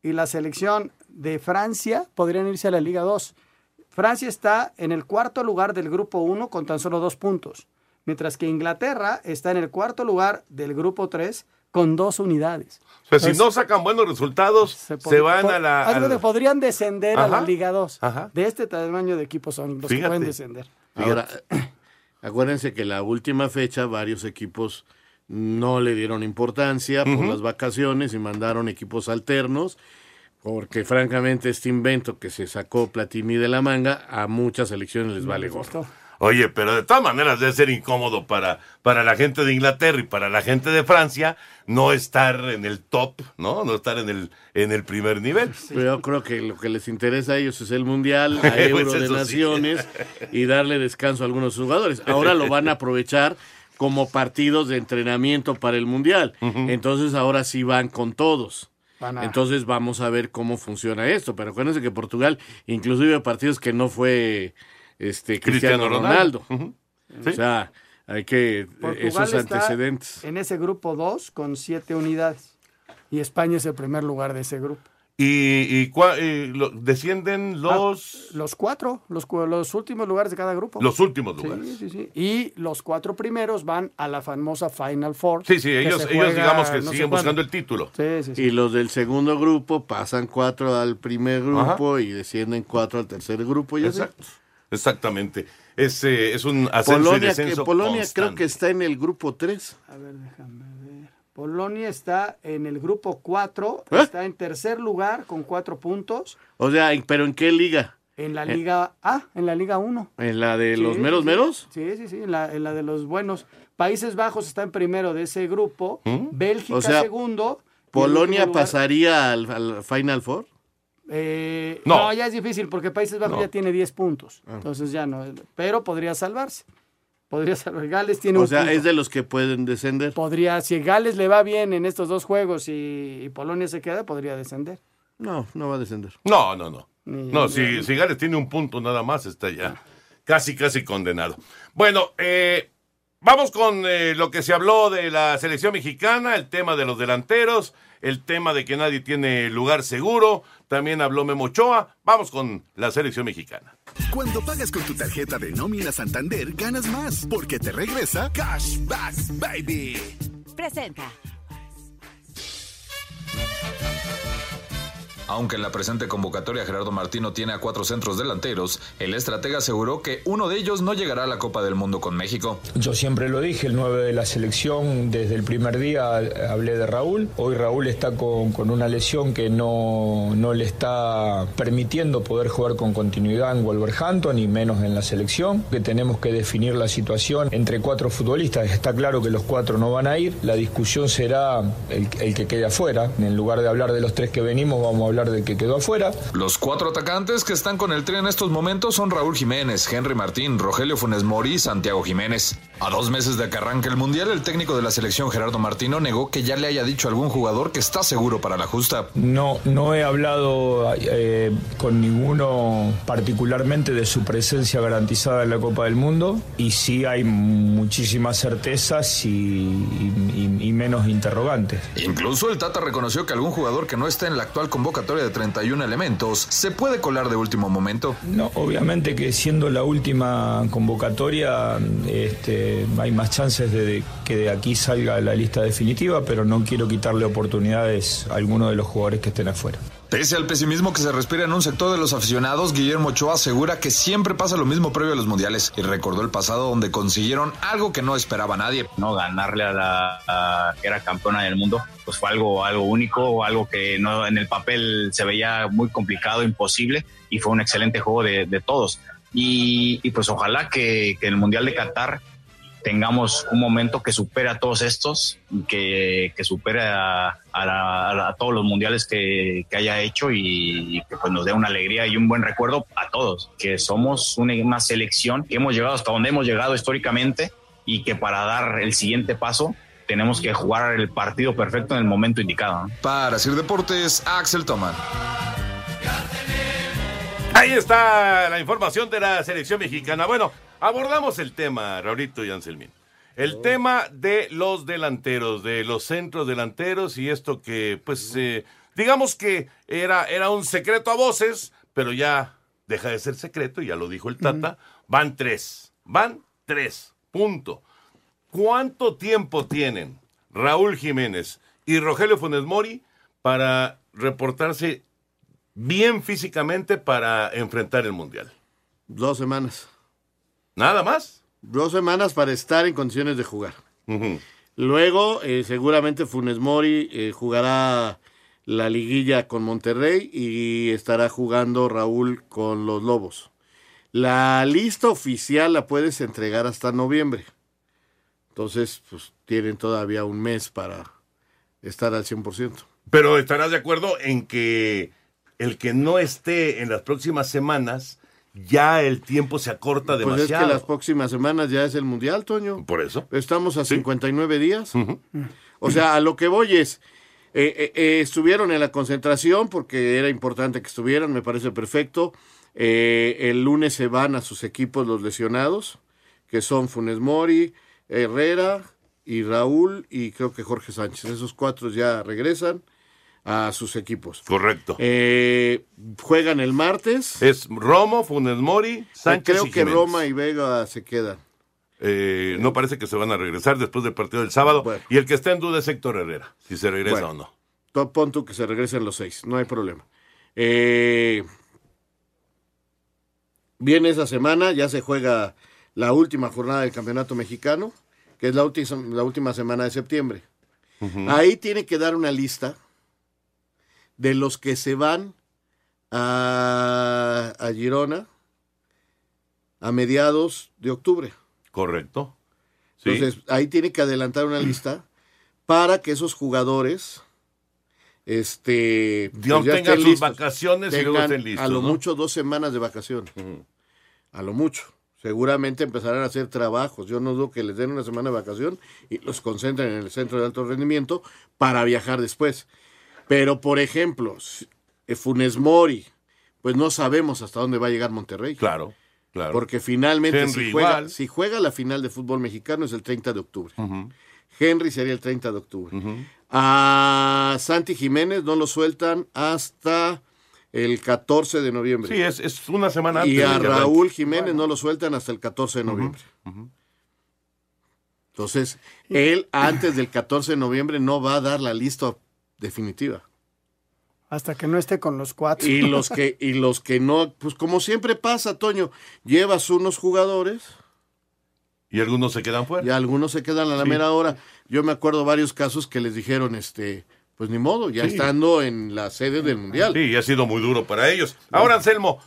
y la selección de Francia podrían irse a la Liga 2. Francia está en el cuarto lugar del grupo 1 con tan solo dos puntos, mientras que Inglaterra está en el cuarto lugar del grupo 3 con dos unidades. O sea, si no sacan buenos resultados, se, van a la... que podrían descender a la. Liga 2. Ajá. De este tamaño de equipos son los que Fíjate. pueden descender. Ahora, acuérdense que la última fecha varios equipos no le dieron importancia por las vacaciones y mandaron equipos alternos, porque francamente este invento que se sacó Platini de la manga, a muchas selecciones les vale gorro. Oye, pero de todas maneras debe ser incómodo para, para la gente de Inglaterra y para la gente de Francia no estar en el top, ¿no? No estar en el, en el primer nivel. Pero yo creo que lo que les interesa a ellos es el Mundial, a Pues Euro de sí. Naciones y darle descanso a algunos jugadores. Ahora lo van a aprovechar como partidos de entrenamiento para el Mundial. Entonces ahora sí van con todos. Van a- Entonces vamos a ver cómo funciona esto. Pero acuérdense que Portugal, inclusive partidos que no fue este Cristiano, Cristiano Ronaldo. Ronaldo. O sea, hay que Portugal esos está antecedentes. En ese grupo 2 con siete unidades. Y España es el primer lugar de ese grupo. Y, y cua- y lo- descienden los, Los cuatro, los, cu- los últimos lugares de cada grupo. los últimos lugares. sí, sí. Y los cuatro primeros van a la famosa Final Four. Sí, sí, que ellos, ellos juega digamos que no siguen cuándo. buscando el título. Sí, sí, sí. Y los del segundo grupo pasan cuatro al primer grupo y descienden cuatro al tercer grupo. Y así. Exacto. Exactamente. Es, eh, es un ascenso y Polonia, que, descenso Polonia creo que está en el grupo 3. A ver, déjame. Polonia está en el grupo 4, ¿Eh? está en tercer lugar con cuatro puntos. O sea, ¿pero en qué liga? En la Eh. Liga A, en la Liga 1. ¿En la de Sí, los meros sí, meros? Sí, sí, sí, en la, en la de los buenos. Países Bajos está en primero de ese grupo, Bélgica ¿Mm? O sea, segundo. ¿Polonia pasaría al, al Final Four? Eh, No. no. ya es difícil porque Países Bajos No. ya tiene 10 puntos. Ah. Entonces ya no. Pero podría salvarse. Podría salvar. Gales tiene O un sea, punto. es de los que pueden descender. Podría, si Gales le va bien en estos dos juegos y, y Polonia se queda, podría descender. No, no va a descender. No, no, no. Ni- No, ni- si, si Gales tiene un punto nada más, está ya casi, casi condenado. Bueno, eh, vamos con eh, lo que se habló de la selección mexicana, el tema de los delanteros, el tema de que nadie tiene lugar seguro. También habló Memo Ochoa. Vamos con la selección mexicana. Cuando pagas con tu tarjeta de nómina Santander, ganas más, porque te regresa Cashback Baby. Presenta. Aunque en la presente convocatoria Gerardo Martino tiene a cuatro centros delanteros, el estratega aseguró que uno de ellos no llegará a la Copa del Mundo con México. Yo siempre lo dije, el 9 de la selección, desde el primer día hablé de Raúl. Hoy Raúl está con, con una lesión que no, no le está permitiendo poder jugar con continuidad en Wolverhampton y menos en la selección. Que tenemos que definir la situación entre cuatro futbolistas. Está claro que los cuatro no van a ir. La discusión será el, el que quede afuera. En lugar de hablar de los tres que venimos, vamos a hablar del que quedó afuera. Los cuatro atacantes que están con el tri en estos momentos son Raúl Jiménez, Henry Martín, Rogelio Funes Mori y Santiago Jiménez. A dos meses de que arranque el Mundial, el técnico de la selección Gerardo Martino negó que ya le haya dicho a algún jugador que está seguro para la justa. No, no he hablado eh, con ninguno particularmente de su presencia garantizada en la Copa del Mundo y sí hay muchísimas certezas y, y- menos interrogantes. Incluso el Tata reconoció que algún jugador que no esté en la actual convocatoria de 31 elementos se puede colar de último momento. No, obviamente que siendo la última convocatoria este, hay más chances de que de aquí salga la lista definitiva, pero no quiero quitarle oportunidades a alguno de los jugadores que estén afuera. Pese al pesimismo que se respira en un sector de los aficionados, Guillermo Ochoa asegura que siempre pasa lo mismo previo a los mundiales y recordó el pasado donde consiguieron algo que no esperaba nadie. no ganarle a la que era campeona del mundo pues fue algo algo único algo que no en el papel se veía muy complicado imposible y fue un excelente juego de, todos y, y pues ojalá que, que el mundial de Qatar tengamos un momento que supere a todos estos que, que supere a, todos los mundiales que, haya hecho y, que pues nos dé una alegría y un buen recuerdo a todos que somos una, selección que hemos llegado hasta donde hemos llegado históricamente y que para dar el siguiente paso tenemos que jugar el partido perfecto en el momento indicado. Para Sir Deportes, Axel Toman. Ahí está la información de la selección mexicana. Bueno, abordamos el tema, Raulito y Anselmín. El tema de los delanteros, de los centros delanteros y esto que, pues, eh, digamos que era, era un secreto a voces, pero ya deja de ser secreto, ya lo dijo el Tata. Van tres, van tres, punto. ¿Cuánto tiempo tienen Raúl Jiménez y Rogelio Funes Mori para reportarse bien físicamente para enfrentar el Mundial? Dos semanas. ¿Nada más? Dos semanas para estar en condiciones de jugar. Luego, eh, seguramente Funes Mori eh, jugará la liguilla con Monterrey y estará jugando Raúl con los Lobos. La lista oficial la puedes entregar hasta noviembre. Entonces, pues tienen todavía un mes para estar al 100%. Pero estarás de acuerdo en que el que no esté en las próximas semanas, ya el tiempo se acorta Pues es demasiado. que las próximas semanas ya es el Mundial, Toño. Por eso. Estamos a 59 días. O sea, a lo que voy es, eh, eh, eh, estuvieron en la concentración porque era importante que estuvieran, me parece perfecto. Eh, el lunes se van a sus equipos los lesionados, que son Funes Mori, Herrera y Raúl y creo que Jorge Sánchez. Esos cuatro ya regresan a sus equipos. Correcto. Eh, juegan el martes. Es Romo, Funes Mori, Sánchez Creo y que. Roma y Vega se quedan. Eh, no parece que se van a regresar después del partido del sábado. Y el que está en duda es Héctor Herrera, si se regresa Bueno. o no. Top pon que se regresen los seis, no hay problema. Eh, viene esa semana, ya se juega la última jornada del Campeonato Mexicano, que es la, la última semana de septiembre. Ahí tiene que dar una lista de los que se van a, a Girona a mediados de octubre. Correcto. Sí. Entonces, ahí tiene que adelantar una lista para que esos jugadores este No ya tengan sus listos. vacaciones y luego Tengan estén listos, A lo ¿no? mucho dos semanas de vacaciones. A lo mucho. Seguramente empezarán a hacer trabajos. Yo no dudo que les den una semana de vacación y los concentren en el centro de alto rendimiento para viajar después. Pero, por ejemplo, eh, Funes Mori, pues no sabemos hasta dónde va a llegar Monterrey. Claro, claro. Porque finalmente, Henry si, juega, igual. si juega la final de fútbol mexicano es el 30 de octubre. Henry sería el 30 de octubre. A Santi Jiménez no lo sueltan hasta el 14 de noviembre. Sí, es, es una semana antes. y a. Raúl Jiménez no lo sueltan hasta el 14 de noviembre. Entonces, él antes del 14 de noviembre no va a dar la lista definitiva. Hasta que no esté con los cuatro. Y los que, y los que no, pues como siempre pasa, Toño, llevas unos jugadores Y algunos se quedan fuera. y algunos se quedan a la Sí. mera hora. Yo me acuerdo varios casos que les dijeron, este, pues ni modo, ya Sí. estando en la sede del Mundial. Sí, y ha sido muy duro para ellos. Ahora, Anselmo,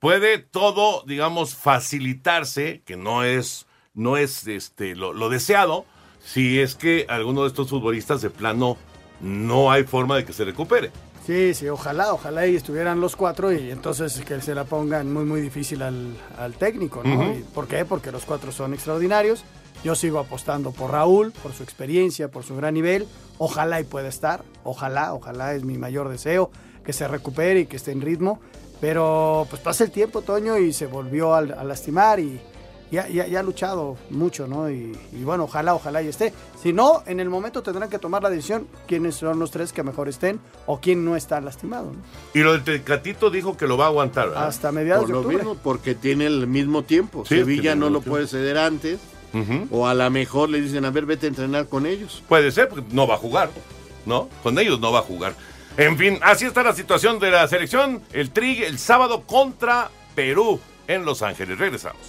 puede todo, digamos, facilitarse, que no es, no es este, lo, lo deseado, si es que alguno de estos futbolistas de plano no hay forma de que se recupere. Sí, sí, ojalá, ojalá y estuvieran los cuatro y entonces que se la pongan muy, muy difícil al, al técnico, ¿no? Ujú. ¿Y ¿Por qué? Porque los cuatro son extraordinarios. Yo sigo apostando por Raúl, por su experiencia, por su gran nivel. Ojalá y pueda estar, ojalá, ojalá es mi mayor deseo, que se recupere y que esté en ritmo. Pero pues pasa el tiempo, Toño, y se volvió al- a, lastimar y ya, ya- ya ha luchado mucho, ¿no? Y, y bueno, ojalá, ojalá y esté. Si no, en el momento tendrán que tomar la decisión quiénes son los tres que mejor estén o quién no está lastimado, ¿no? Y lo del Tecatito dijo que lo va a aguantar, ¿verdad? Hasta mediados Por de lo octubre. mismo, porque tiene el mismo tiempo. Sí, Sevilla no lo tiempo. puede ceder antes. O a lo mejor le dicen, a ver, vete a entrenar con ellos. Puede ser, porque no va a jugar, ¿no? Con ellos no va a jugar. En fin, así está la situación de la selección. El Tri el sábado contra Perú en Los Ángeles. Regresamos.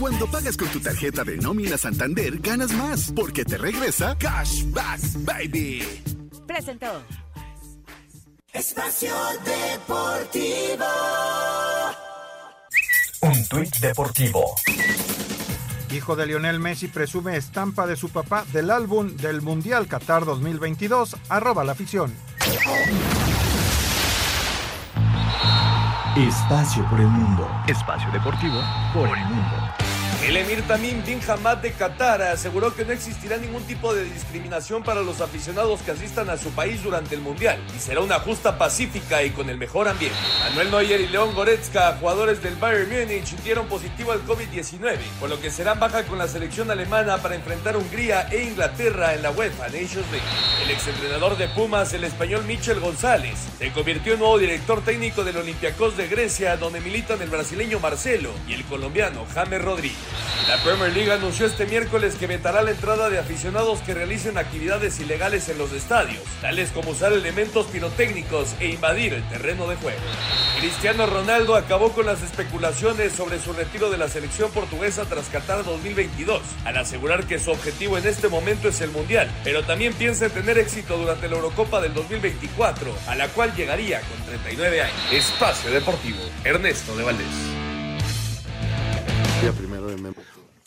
Cuando pagas con tu tarjeta de nómina Santander, ganas más, porque te regresa Cashback Baby. Presentó. Espacio Deportivo. Un tuit deportivo. Hijo de Lionel Messi presume estampa de su papá del álbum del Mundial Qatar 2022, arroba la afición. Espacio por el mundo. Espacio deportivo por el mundo. El emir Tamim bin Hamad de Qatar aseguró que no existirá ningún tipo de discriminación para los aficionados que asistan a su país durante el Mundial y será una justa pacífica y con el mejor ambiente. Manuel Neuer y León Goretzka, jugadores del Bayern Múnich, dieron positivo al COVID-19, por lo que serán baja con la selección alemana para enfrentar Hungría e Inglaterra en la UEFA Nations League. El exentrenador de Pumas, el español Michel González, se convirtió en nuevo director técnico del Olympiacos de Grecia, donde militan el brasileño Marcelo y el colombiano James Rodríguez. La Premier League anunció este miércoles que vetará la entrada de aficionados que realicen actividades ilegales en los estadios, tales como usar elementos pirotécnicos e invadir el terreno de juego. Cristiano Ronaldo acabó con las especulaciones sobre su retiro de la selección portuguesa tras Qatar 2022, al asegurar que su objetivo en este momento es el Mundial, pero también piensa en tener éxito durante la Eurocopa del 2024, a la cual llegaría con 39 años. Espacio Deportivo, Ernesto de Valdés.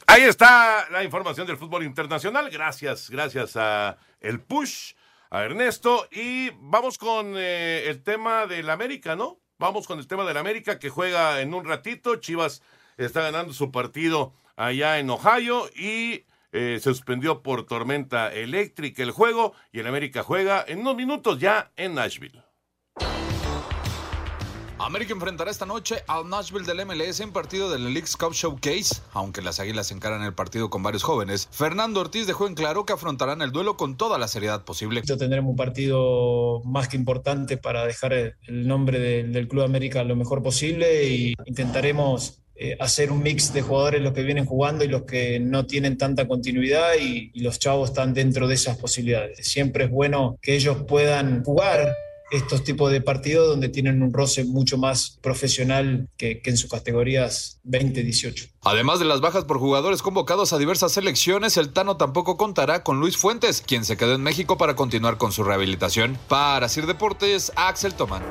Ahí está la información del fútbol internacional. Gracias, gracias a el push, a Ernesto. Y vamos con eh, el tema del América, ¿no? Vamos con el tema del América que juega en un ratito. Chivas está ganando su partido allá en Ohio y eh, se suspendió por tormenta eléctrica el juego. Y el América juega en unos minutos ya en Nashville. América enfrentará esta noche al Nashville del MLS en partido del League's Cup Showcase. Aunque las Águilas encaran el partido con varios jóvenes, Fernando Ortiz dejó en claro que afrontarán el duelo con toda la seriedad posible. Tendremos un partido más que importante para dejar el nombre del, Club América lo mejor posible y intentaremos eh, hacer un mix de jugadores los que vienen jugando y los que no tienen tanta continuidad y los chavos están dentro de esas posibilidades. Siempre es bueno que ellos puedan jugar estos tipos de partidos donde tienen un roce mucho más profesional que, que en sus categorías 20-18. Además de las bajas por jugadores convocados a diversas selecciones, el Tano tampoco contará con Luis Fuentes, quien se quedó en México para continuar con su rehabilitación. Para Sir Deportes, Axel Tomán.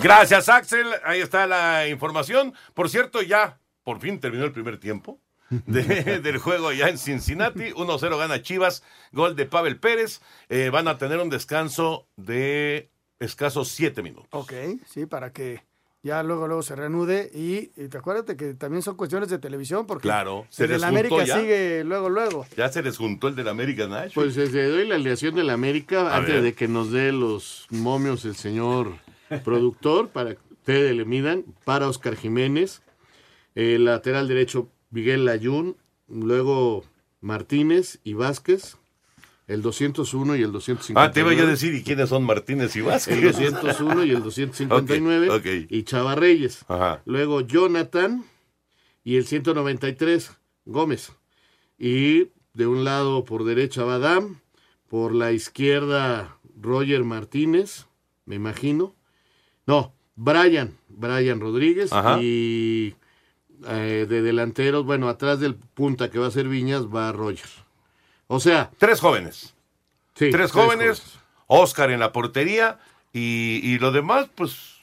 Gracias, Axel. Ahí está la información. Por cierto, ya por fin terminó el primer tiempo. De- del juego ya en Cincinnati. 1-0 gana Chivas, gol de Pavel Pérez. Eh, van a tener un descanso de escasos siete minutos. Ok, sí, para que ya luego luego se reanude y, y te acuérdate que también son cuestiones de televisión porque Claro, se el de les la juntó América ya. sigue luego luego. Ya se les juntó el del American Nashville. Pues desde doy la alineación del América, A antes ver. de que nos dé los momios el señor productor, para que ustedes le midan, para Oscar Jiménez, el lateral derecho Miguel Layún, luego Martínez y Vázquez, el 201 y el 259. Ah, te iba yo a decir, ¿y quiénes son Martínez y Vázquez? El 201 y el 259 Ok, ok. y Chava Reyes. Ajá. Luego Jonathan y el 193 Gómez. Y de un lado por derecha Badam, por la izquierda Roger Martínez, me imagino. No, Brian, Brian Rodríguez Ajá. y eh, de delanteros, bueno, atrás del punta que va a ser Viñas va Roger. O sea, Tres jóvenes. sí, tres jóvenes, Oscar en la portería y, y lo demás, pues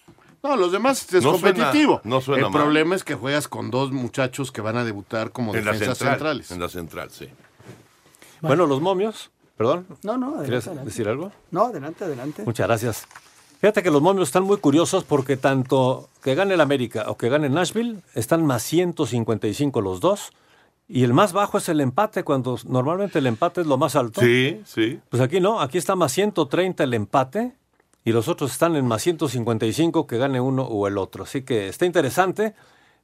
No, los demás es No suena- competitivo. no suena El mal. problema es que juegas con dos muchachos que van a debutar como en defensas central. centrales. En la central, sí. Bueno, los momios, perdón. No, no, adelante, ¿Quieres adelante. decir algo? No, adelante, adelante. Muchas gracias. Fíjate que los momios están muy curiosos porque tanto que gane el América o que gane Nashville están más 155 los dos. Y el más bajo es el empate, cuando normalmente el empate es lo más alto. Sí, sí. Pues aquí no, aquí está más 130 el empate y los otros están en más 155 que gane uno o el otro. Así que está interesante.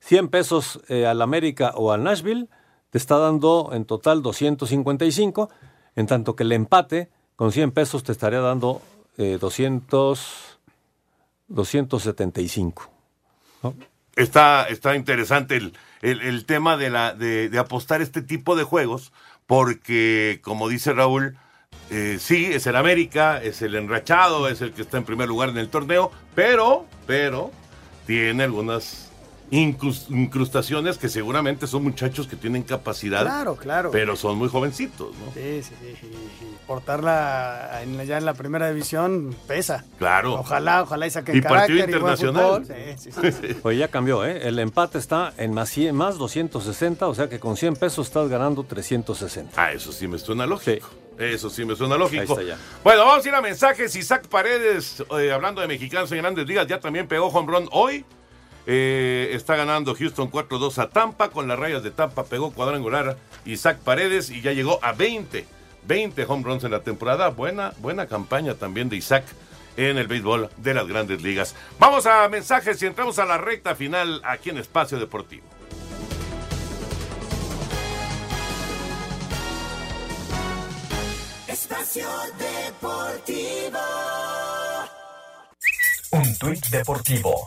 100 pesos eh, al América o al Nashville te está dando en total 255, en tanto que el empate con 100 pesos te estaría dando eh, 200, 275. ¿no? Está, está interesante el, el- tema de, la, de, apostar este tipo de juegos, porque, como dice Raúl, eh, sí, es el América, es el enrachado, es el que está en primer lugar en el torneo, pero, pero, tiene algunas incrustaciones que seguramente son muchachos que tienen capacidad, Claro, claro. pero son muy jovencitos, ¿no? Sí, sí, sí. y- y portarla en la- ya en la primera división pesa. Claro. Ojalá, ojalá y saquen Y partido carácter y internacional. fútbol. Sí, sí, sí. Pues ya cambió, ¿eh? El empate está en más, 100, más 260, o sea que con 100 pesos estás ganando 360. Ah, eso sí me suena lógico. Eso sí me suena Ahí lógico. está ya. Bueno, vamos a ir a mensajes. Isaac Paredes, eh, hablando de mexicanos en grandes ligas, ya también pegó home run hoy. Eh, está ganando Houston 4-2 a Tampa. Con las rayas de Tampa pegó cuadrangular Isaac Paredes y ya llegó a 20. 20 home runs en la temporada. Buena, buena campaña también de Isaac en el béisbol de las grandes ligas. Vamos a mensajes y entramos a la recta final aquí en Espacio Deportivo. Espacio Deportivo. Un tuit deportivo.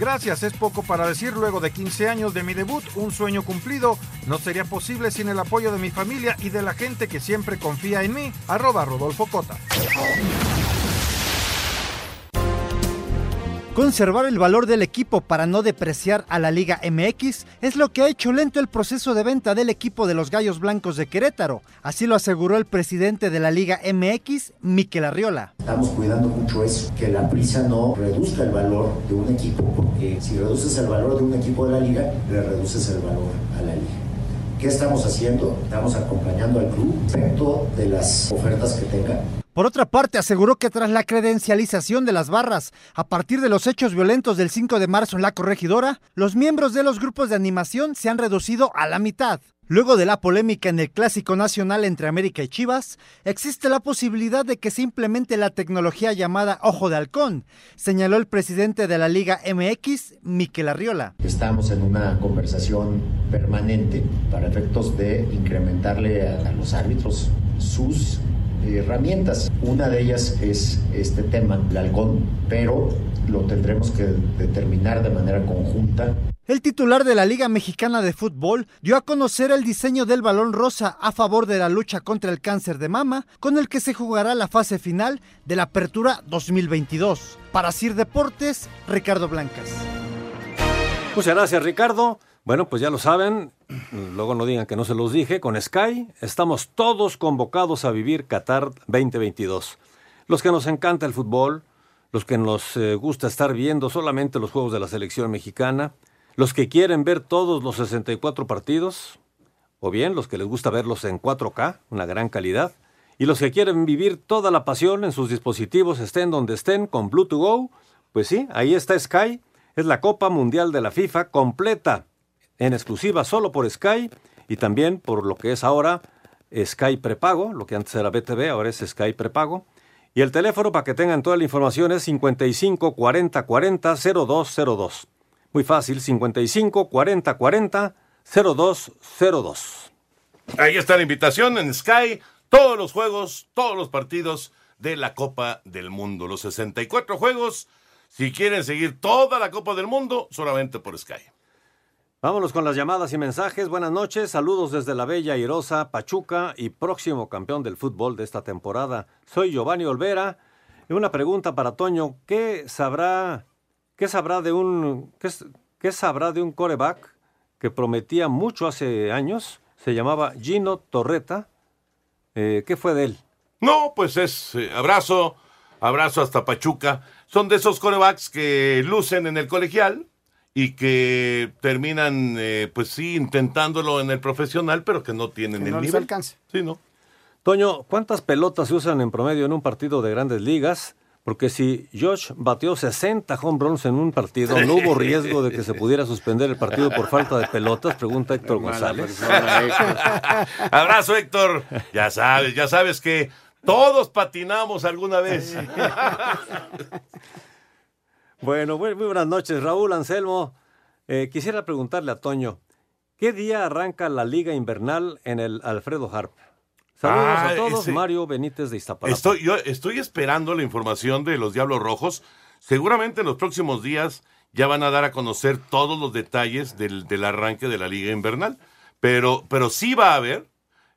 Gracias, es poco para decir luego de 15 años de mi debut, un sueño cumplido. No sería posible sin el apoyo de mi familia y de la gente que siempre confía en mí. Arroba Rodolfo Cota. Conservar el valor del equipo para no depreciar a la Liga MX es lo que ha hecho lento el proceso de venta del equipo de los Gallos Blancos de Querétaro. Así lo aseguró el presidente de la Liga MX, Miquel Arriola. Estamos cuidando mucho eso, que la prisa no reduzca el valor de un equipo, porque si reduces el valor de un equipo de la liga, le reduces el valor a la liga. ¿Qué estamos haciendo? Estamos acompañando al club respecto de las ofertas que tenga. Por otra parte, aseguró que tras la credencialización de las barras, a partir de los hechos violentos del 5 de marzo en la corregidora, los miembros de los grupos de animación se han reducido a la mitad. Luego de la polémica en el Clásico Nacional entre América y Chivas, existe la posibilidad de que se implemente la tecnología llamada Ojo de Halcón, señaló el presidente de la Liga MX, Miquel Arriola. Estamos en una conversación permanente para efectos de incrementarle a, a los árbitros sus herramientas. Una de ellas es este tema, el halcón, pero lo tendremos que determinar de manera conjunta. El titular de la Liga Mexicana de Fútbol dio a conocer el diseño del balón rosa a favor de la lucha contra el cáncer de mama, con el que se jugará la fase final de la Apertura 2022. Para Sir Deportes, Ricardo Blancas. Muchas gracias, Ricardo. Bueno, pues ya lo saben, luego no digan que no se los dije, con Sky estamos todos convocados a vivir Qatar 2022. Los que nos encanta el fútbol, los que nos eh, gusta estar viendo solamente los juegos de la selección mexicana, los que quieren ver todos los 64 partidos, o bien los que les gusta verlos en 4K, una gran calidad, y los que quieren vivir toda la pasión en sus dispositivos, estén donde estén, con Bluetooth Go, pues sí, ahí está Sky, es la Copa Mundial de la FIFA completa, en exclusiva solo por Sky y también por lo que es ahora Sky prepago, lo que antes era BTV, ahora es Sky prepago. Y el teléfono para que tengan toda la información es 55 40 40 0202. Muy fácil, 55 40 40 0202. Ahí está la invitación en Sky. Todos los juegos, todos los partidos de la Copa del Mundo. Los 64 juegos. Si quieren seguir toda la Copa del Mundo, solamente por Sky. Vámonos con las llamadas y mensajes. Buenas noches, saludos desde la Bella Irosa, Pachuca y próximo campeón del fútbol de esta temporada. Soy Giovanni Olvera. Una pregunta para Toño, ¿qué sabrá, qué sabrá de un, qué sabrá de un coreback que prometía mucho hace años? Se llamaba Gino Torreta. Eh, ¿Qué fue de él? No, pues es eh, abrazo, abrazo hasta Pachuca. Son de esos corebacks que lucen en el colegial y que terminan, eh, pues sí, intentándolo en el profesional, pero que no tienen Que el no les nivel. alcance. Sí, ¿no? Toño, ¿cuántas pelotas se usan en promedio en un partido de grandes ligas? Porque si Josh batió 60 home runs en un partido, ¿no hubo riesgo de que se pudiera suspender el partido por falta de pelotas? Pregunta Héctor González. Abrazo, Héctor. Ya sabes, ya sabes que todos patinamos alguna vez. Bueno, muy, muy buenas noches, Raúl Anselmo. Eh, quisiera preguntarle a Toño, ¿qué día arranca la Liga Invernal en el Alfredo Harp? Saludos Ah, a todos, ese- Mario Benítez de Iztapalapa. Estoy, yo estoy esperando la información de los Diablos Rojos. Seguramente en los próximos días ya van a dar a conocer todos los detalles del, del arranque de la Liga Invernal. Pero, pero sí va a haber,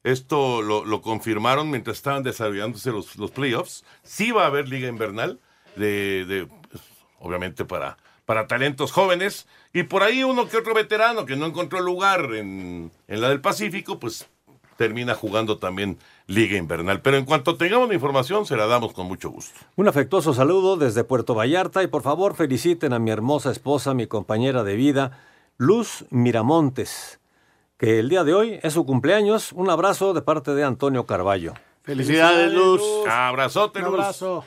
esto lo, lo confirmaron mientras estaban desarrollándose los, los playoffs, sí va a haber Liga Invernal, de, de, pues, obviamente para, para talentos jóvenes. Y por ahí uno que otro veterano que no encontró lugar en, en la del Pacífico, pues termina jugando también Liga Invernal. Pero en cuanto tengamos la información, se la damos con mucho gusto. Un afectuoso saludo desde Puerto Vallarta y por favor feliciten a mi hermosa esposa, mi compañera de vida, Luz Miramontes, que el día de hoy es su cumpleaños. Un abrazo de parte de Antonio Carballo. Felicidades, Luz. Abrazote, Un Luz. abrazo.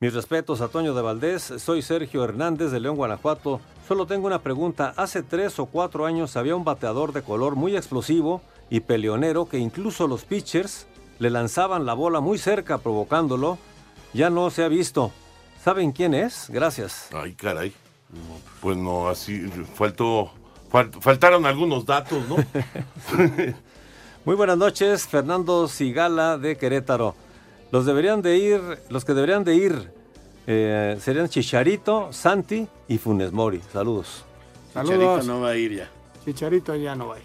Mis respetos a Toño de Valdés, soy Sergio Hernández de León, Guanajuato. Solo tengo una pregunta. Hace tres o cuatro años había un bateador de color muy explosivo y peleonero que incluso los pitchers le lanzaban la bola muy cerca provocándolo. Ya no se ha visto. ¿Saben quién es? Gracias. Ay, caray. Pues no, así faltó, fal- faltaron algunos datos, ¿no? Muy buenas noches, Fernando Sigala de Querétaro. Los deberían de ir, los que deberían de ir eh, serían Chicharito, Santi y Funes Mori. Saludos. Chicharito Saludos. no va a ir ya. Chicharito ya no va a ir.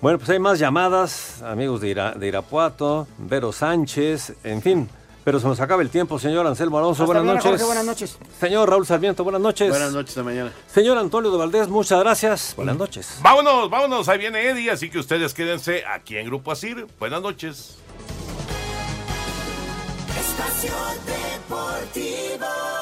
Bueno, pues hay más llamadas, amigos de, Ira- de Irapuato, Vero Sánchez, en fin. Pero se nos acaba el tiempo, señor Anselmo Alonso. Hasta buenas mañana, noches. Jorge, buenas noches. Señor Raúl Sarmiento, buenas noches. Buenas noches, hasta mañana. Señor Antonio de Valdés, muchas gracias. Buenas noches. vámonos, vámonos, ahí viene Eddie, así que ustedes quédense aquí en Grupo Asir. Buenas noches. Espacio Deportivo.